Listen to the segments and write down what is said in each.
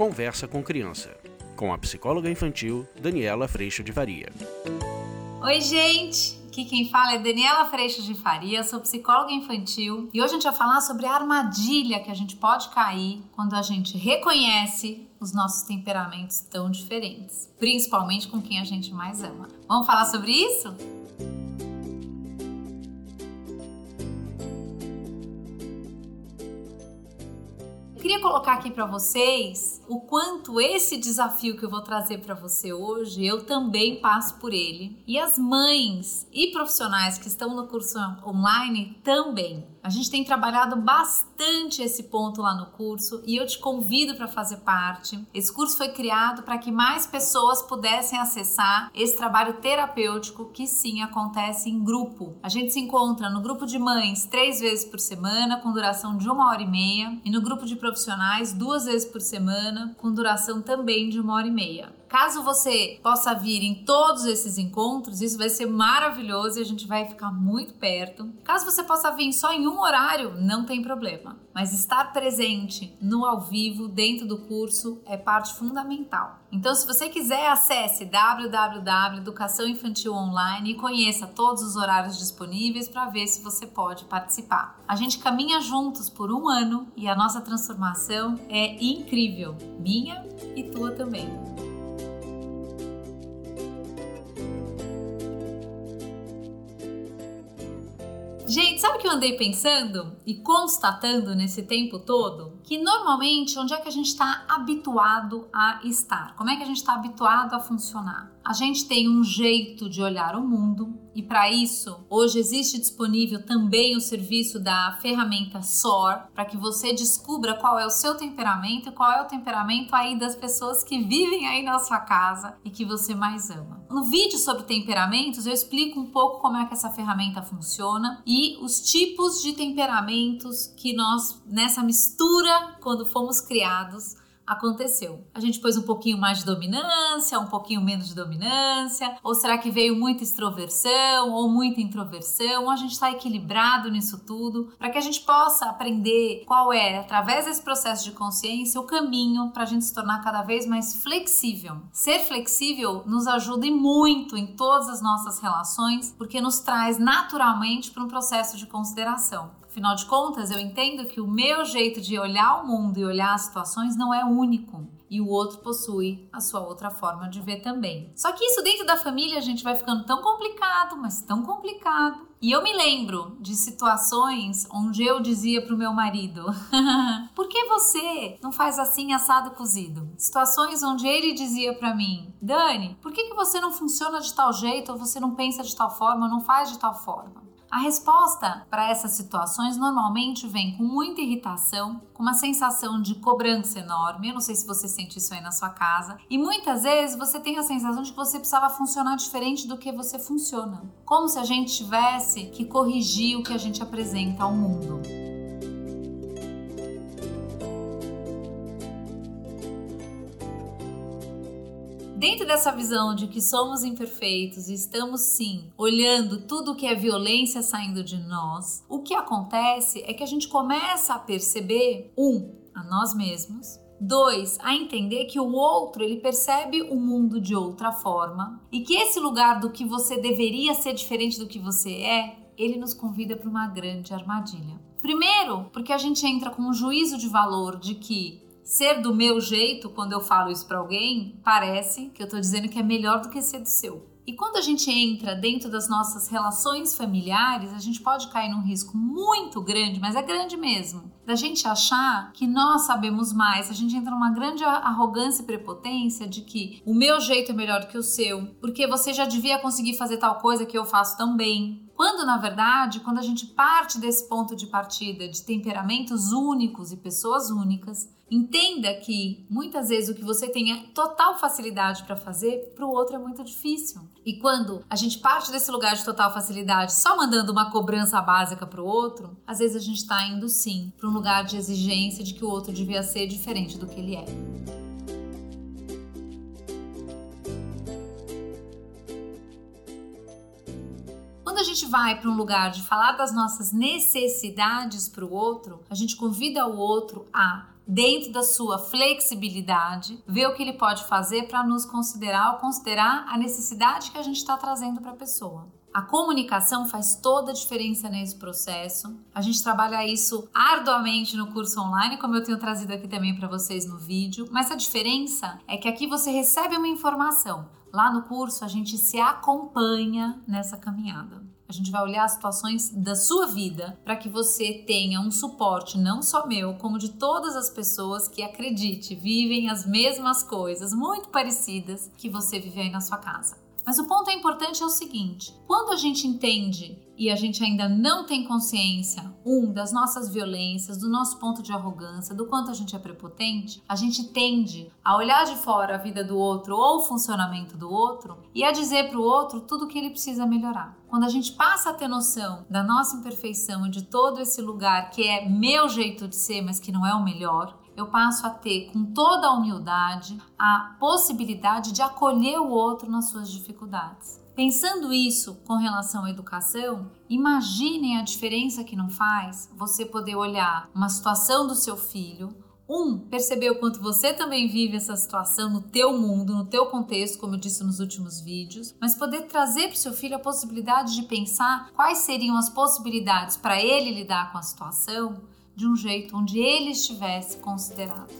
Conversa com Criança, com a psicóloga infantil Daniela Freixo de Faria. Oi, gente! Aqui quem fala é Daniela Freixo de Faria, sou psicóloga infantil e hoje a gente vai falar sobre a armadilha que a gente pode cair quando a gente reconhece os nossos temperamentos tão diferentes, principalmente com quem a gente mais ama. Vamos falar sobre isso? Queria colocar aqui para vocês o quanto esse desafio que eu vou trazer para você hoje, eu também passo por ele. E as mães e profissionais que estão no curso online também. A gente tem trabalhado bastante esse ponto lá no curso e eu te convido para fazer parte. Esse curso foi criado para que mais pessoas pudessem acessar esse trabalho terapêutico que sim acontece em grupo. A gente se encontra no grupo de mães três vezes por semana, com duração de uma hora e meia, e no grupo de profissionais duas vezes por semana, com duração também de uma hora e meia. Caso você possa vir em todos esses encontros, isso vai ser maravilhoso e a gente vai ficar muito perto. Caso você possa vir só em um horário, não tem problema. Mas estar presente no ao vivo dentro do curso é parte fundamental. Então, se você quiser, acesse www.educação infantil online e conheça todos os horários disponíveis para ver se você pode participar. A gente caminha juntos por um ano e a nossa transformação é incrível, minha e tua também. Gente, sabe o que eu andei pensando e constatando nesse tempo todo? Que normalmente onde é que a gente está habituado a estar? Como é que a gente está habituado a funcionar? A gente tem um jeito de olhar o mundo e para isso hoje existe disponível também o serviço da ferramenta SOR para que você descubra qual é o seu temperamento e qual é o temperamento aí das pessoas que vivem aí na sua casa e que você mais ama. No vídeo sobre temperamentos eu explico um pouco como é que essa ferramenta funciona e os tipos de temperamentos que nós nessa mistura quando fomos criados aconteceu? A gente pôs um pouquinho mais de dominância, um pouquinho menos de dominância? Ou será que veio muita extroversão ou muita introversão? Ou a gente está equilibrado nisso tudo para que a gente possa aprender qual é, através desse processo de consciência, o caminho para a gente se tornar cada vez mais flexível. Ser flexível nos ajuda e muito em todas as nossas relações, porque nos traz naturalmente para um processo de consideração. Afinal de contas, eu entendo que o meu jeito de olhar o mundo e olhar as situações não é único e o outro possui a sua outra forma de ver também. Só que isso dentro da família a gente vai ficando tão complicado, mas tão complicado. E eu me lembro de situações onde eu dizia pro meu marido: "Por que você não faz assim assado cozido?". Situações onde ele dizia para mim: "Dani, por que que você não funciona de tal jeito ou você não pensa de tal forma, ou não faz de tal forma?". A resposta para essas situações normalmente vem com muita irritação, com uma sensação de cobrança enorme. Eu não sei se você sente isso aí na sua casa. E muitas vezes você tem a sensação de que você precisava funcionar diferente do que você funciona. Como se a gente tivesse que corrigir o que a gente apresenta ao mundo. Dentro dessa visão de que somos imperfeitos e estamos sim olhando tudo que é violência saindo de nós, o que acontece é que a gente começa a perceber um a nós mesmos, Dois, a entender que o outro ele percebe o mundo de outra forma e que esse lugar do que você deveria ser diferente do que você é, ele nos convida para uma grande armadilha. Primeiro, porque a gente entra com um juízo de valor de que ser do meu jeito, quando eu falo isso para alguém, parece que eu estou dizendo que é melhor do que ser do seu. E quando a gente entra dentro das nossas relações familiares, a gente pode cair num risco muito grande, mas é grande mesmo, da gente achar que nós sabemos mais. A gente entra numa grande arrogância e prepotência de que o meu jeito é melhor do que o seu, porque você já devia conseguir fazer tal coisa que eu faço também. Quando, na verdade, quando a gente parte desse ponto de partida de temperamentos únicos e pessoas únicas, entenda que muitas vezes o que você tem é total facilidade para fazer, para o outro é muito difícil. E quando a gente parte desse lugar de total facilidade só mandando uma cobrança básica para o outro, às vezes a gente está indo sim para um lugar de exigência de que o outro devia ser diferente do que ele é. a gente vai para um lugar de falar das nossas necessidades para o outro, a gente convida o outro a dentro da sua flexibilidade, ver o que ele pode fazer para nos considerar ou considerar a necessidade que a gente está trazendo para a pessoa. A comunicação faz toda a diferença nesse processo. A gente trabalha isso arduamente no curso online, como eu tenho trazido aqui também para vocês no vídeo, mas a diferença é que aqui você recebe uma informação. Lá no curso a gente se acompanha nessa caminhada. A gente vai olhar as situações da sua vida para que você tenha um suporte não só meu, como de todas as pessoas que acredite, vivem as mesmas coisas muito parecidas que você vive aí na sua casa. Mas o ponto é importante é o seguinte: quando a gente entende e a gente ainda não tem consciência, um, das nossas violências, do nosso ponto de arrogância, do quanto a gente é prepotente, a gente tende a olhar de fora a vida do outro ou o funcionamento do outro e a dizer para o outro tudo o que ele precisa melhorar. Quando a gente passa a ter noção da nossa imperfeição e de todo esse lugar que é meu jeito de ser, mas que não é o melhor, eu passo a ter com toda a humildade a possibilidade de acolher o outro nas suas dificuldades. Pensando isso com relação à educação, imaginem a diferença que não faz você poder olhar uma situação do seu filho, um, perceber o quanto você também vive essa situação no teu mundo, no teu contexto, como eu disse nos últimos vídeos, mas poder trazer para o seu filho a possibilidade de pensar quais seriam as possibilidades para ele lidar com a situação de um jeito onde ele estivesse considerado.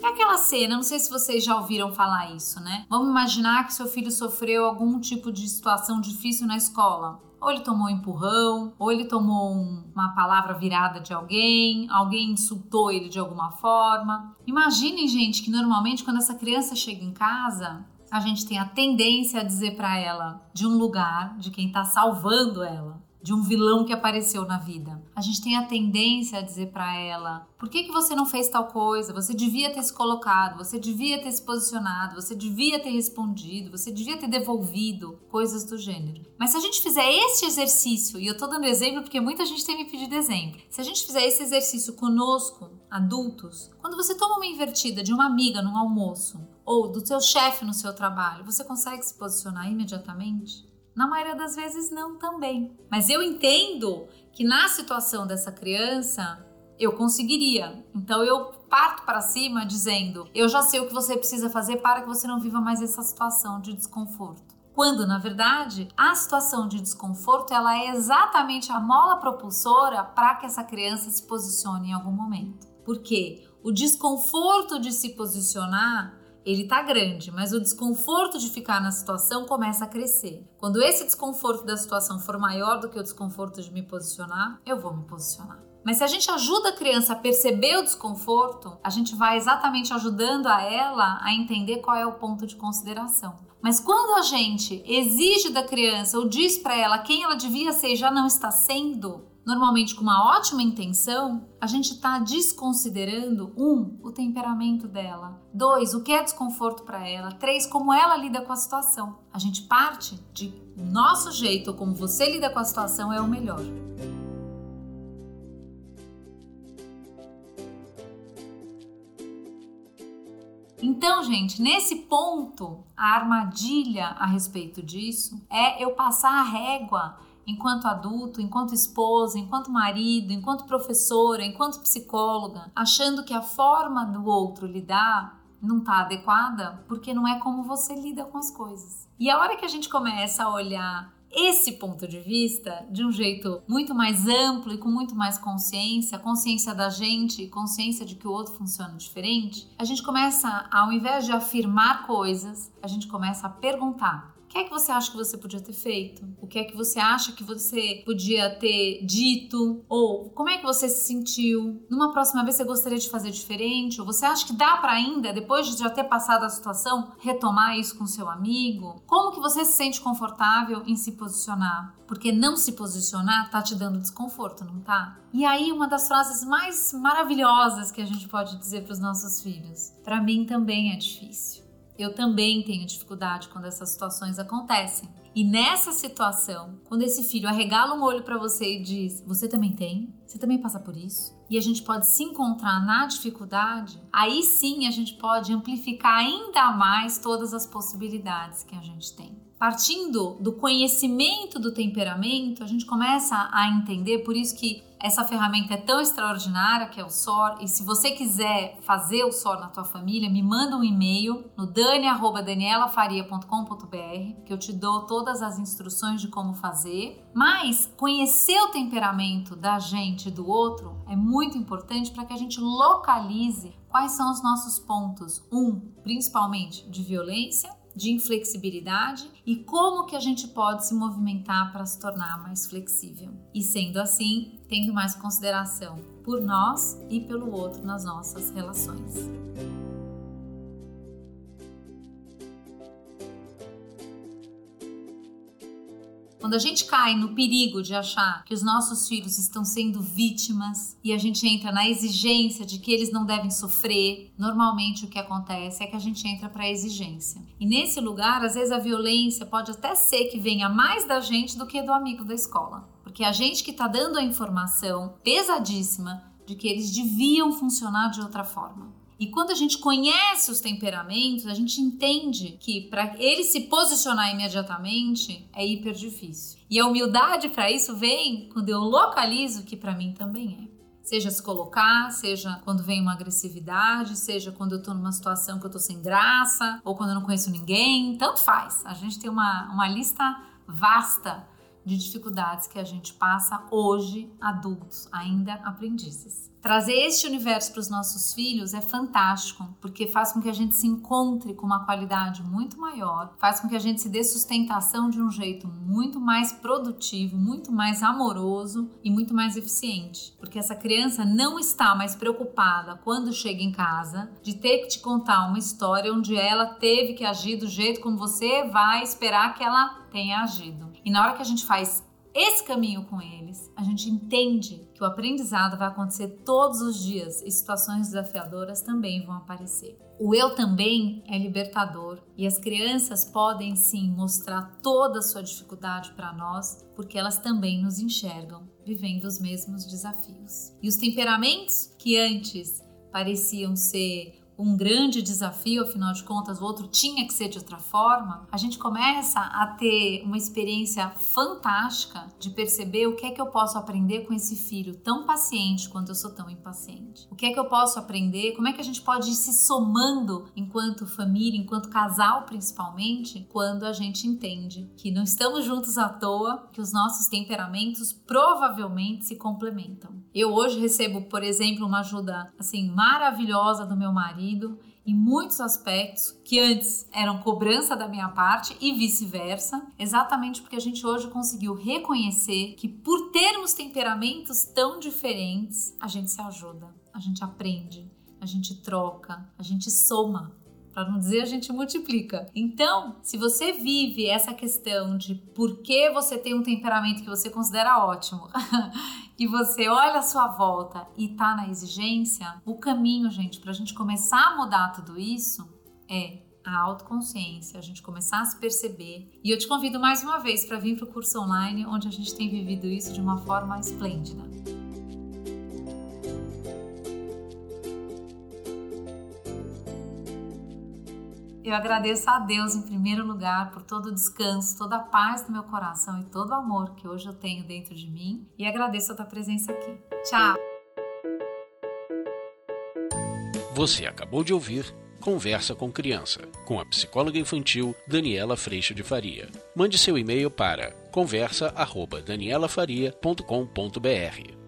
É aquela cena, não sei se vocês já ouviram falar isso, né? Vamos imaginar que seu filho sofreu algum tipo de situação difícil na escola. Ou ele tomou um empurrão, ou ele tomou um, uma palavra virada de alguém, alguém insultou ele de alguma forma. Imaginem, gente, que normalmente quando essa criança chega em casa, a gente tem a tendência a dizer para ela de um lugar, de quem está salvando ela, de um vilão que apareceu na vida. A gente tem a tendência a dizer para ela: por que, que você não fez tal coisa? Você devia ter se colocado, você devia ter se posicionado, você devia ter respondido, você devia ter devolvido, coisas do gênero. Mas se a gente fizer este exercício, e eu tô dando exemplo porque muita gente tem me pedido exemplo, se a gente fizer esse exercício conosco, adultos, quando você toma uma invertida de uma amiga num almoço, ou do seu chefe no seu trabalho, você consegue se posicionar imediatamente? Na maioria das vezes, não também. Mas eu entendo que na situação dessa criança, eu conseguiria. Então eu parto para cima dizendo: eu já sei o que você precisa fazer para que você não viva mais essa situação de desconforto. Quando, na verdade, a situação de desconforto ela é exatamente a mola propulsora para que essa criança se posicione em algum momento. Porque o desconforto de se posicionar ele tá grande, mas o desconforto de ficar na situação começa a crescer. Quando esse desconforto da situação for maior do que o desconforto de me posicionar, eu vou me posicionar. Mas se a gente ajuda a criança a perceber o desconforto, a gente vai exatamente ajudando a ela a entender qual é o ponto de consideração. Mas quando a gente exige da criança ou diz para ela quem ela devia ser e já não está sendo, normalmente com uma ótima intenção, a gente está desconsiderando um, o temperamento dela, dois, o que é desconforto para ela, três, como ela lida com a situação. A gente parte de nosso jeito, ou como você lida com a situação é o melhor. Então, gente, nesse ponto, a armadilha a respeito disso é eu passar a régua enquanto adulto, enquanto esposa, enquanto marido, enquanto professora, enquanto psicóloga, achando que a forma do outro lidar não está adequada porque não é como você lida com as coisas. E a hora que a gente começa a olhar esse ponto de vista de um jeito muito mais amplo e com muito mais consciência, consciência da gente, consciência de que o outro funciona diferente, a gente começa, ao invés de afirmar coisas, a gente começa a perguntar: que é que você acha que você podia ter feito? O que é que você acha que você podia ter dito? Ou como é que você se sentiu? Numa próxima vez você gostaria de fazer diferente? Ou você acha que dá para ainda, depois de já ter passado a situação, retomar isso com seu amigo? Como que você se sente confortável em se posicionar? Porque não se posicionar tá te dando desconforto, não tá? E aí uma das frases mais maravilhosas que a gente pode dizer para os nossos filhos: para mim também é difícil. Eu também tenho dificuldade quando essas situações acontecem. E nessa situação, quando esse filho arregala um olho para você e diz: Você também tem? Você também passa por isso? E a gente pode se encontrar na dificuldade, aí sim a gente pode amplificar ainda mais todas as possibilidades que a gente tem. Partindo do conhecimento do temperamento, a gente começa a entender, por isso que essa ferramenta é tão extraordinária que é o SOR. E se você quiser fazer o SOR na tua família, me manda um e-mail no dani@danielafaria.com.br que eu te dou todas as instruções de como fazer. Mas conhecer o temperamento da gente e do outro é muito importante para que a gente localize quais são os nossos pontos, um, principalmente de violência, de inflexibilidade e como que a gente pode se movimentar para se tornar mais flexível. E sendo assim, tendo mais consideração por nós e pelo outro nas nossas relações. Quando a gente cai no perigo de achar que os nossos filhos estão sendo vítimas e a gente entra na exigência de que eles não devem sofrer, normalmente o que acontece é que a gente entra para a exigência. E nesse lugar, às vezes a violência pode até ser que venha mais da gente do que do amigo da escola. Porque a gente que está dando a informação pesadíssima de que eles deviam funcionar de outra forma. E quando a gente conhece os temperamentos, a gente entende que para ele se posicionar imediatamente é hiper difícil. E a humildade para isso vem quando eu localizo que para mim também é. Seja se colocar, seja quando vem uma agressividade, seja quando eu tô numa situação que eu tô sem graça, ou quando eu não conheço ninguém, tanto faz. A gente tem uma, uma lista vasta de dificuldades que a gente passa hoje, adultos, ainda aprendizes. Trazer este universo para os nossos filhos é fantástico, porque faz com que a gente se encontre com uma qualidade muito maior, faz com que a gente se dê sustentação de um jeito muito mais produtivo, muito mais amoroso e muito mais eficiente. Porque essa criança não está mais preocupada quando chega em casa de ter que te contar uma história onde ela teve que agir do jeito como você vai esperar que ela tenha agido. E na hora que a gente faz esse caminho com eles, a gente entende que o aprendizado vai acontecer todos os dias e situações desafiadoras também vão aparecer. O eu também é libertador e as crianças podem sim mostrar toda a sua dificuldade para nós, porque elas também nos enxergam vivendo os mesmos desafios. E os temperamentos que antes pareciam ser um grande desafio, afinal de contas, o outro tinha que ser de outra forma, a gente começa a ter uma experiência fantástica de perceber o que é que eu posso aprender com esse filho tão paciente quando eu sou tão impaciente. O que é que eu posso aprender, como é que a gente pode ir se somando enquanto família, enquanto casal principalmente, quando a gente entende que não estamos juntos à toa, que os nossos temperamentos provavelmente se complementam. Eu hoje recebo, por exemplo, uma ajuda assim maravilhosa do meu marido em muitos aspectos que antes eram cobrança da minha parte e vice-versa, exatamente porque a gente hoje conseguiu reconhecer que por termos temperamentos tão diferentes, a gente se ajuda, a gente aprende, a gente troca, a gente soma para não dizer a gente multiplica. Então, se você vive essa questão de por que você tem um temperamento que você considera ótimo e você olha a sua volta e tá na exigência, o caminho, gente, para a gente começar a mudar tudo isso é a autoconsciência, a gente começar a se perceber. E eu te convido mais uma vez para vir para o curso online, onde a gente tem vivido isso de uma forma esplêndida. Eu agradeço a Deus em primeiro lugar por todo o descanso, toda a paz do meu coração e todo o amor que hoje eu tenho dentro de mim e agradeço a tua presença aqui. Tchau! Você acabou de ouvir Conversa com Criança, com a psicóloga infantil Daniela Freixo de Faria. Mande seu e-mail para conversa@danielafaria.com.br.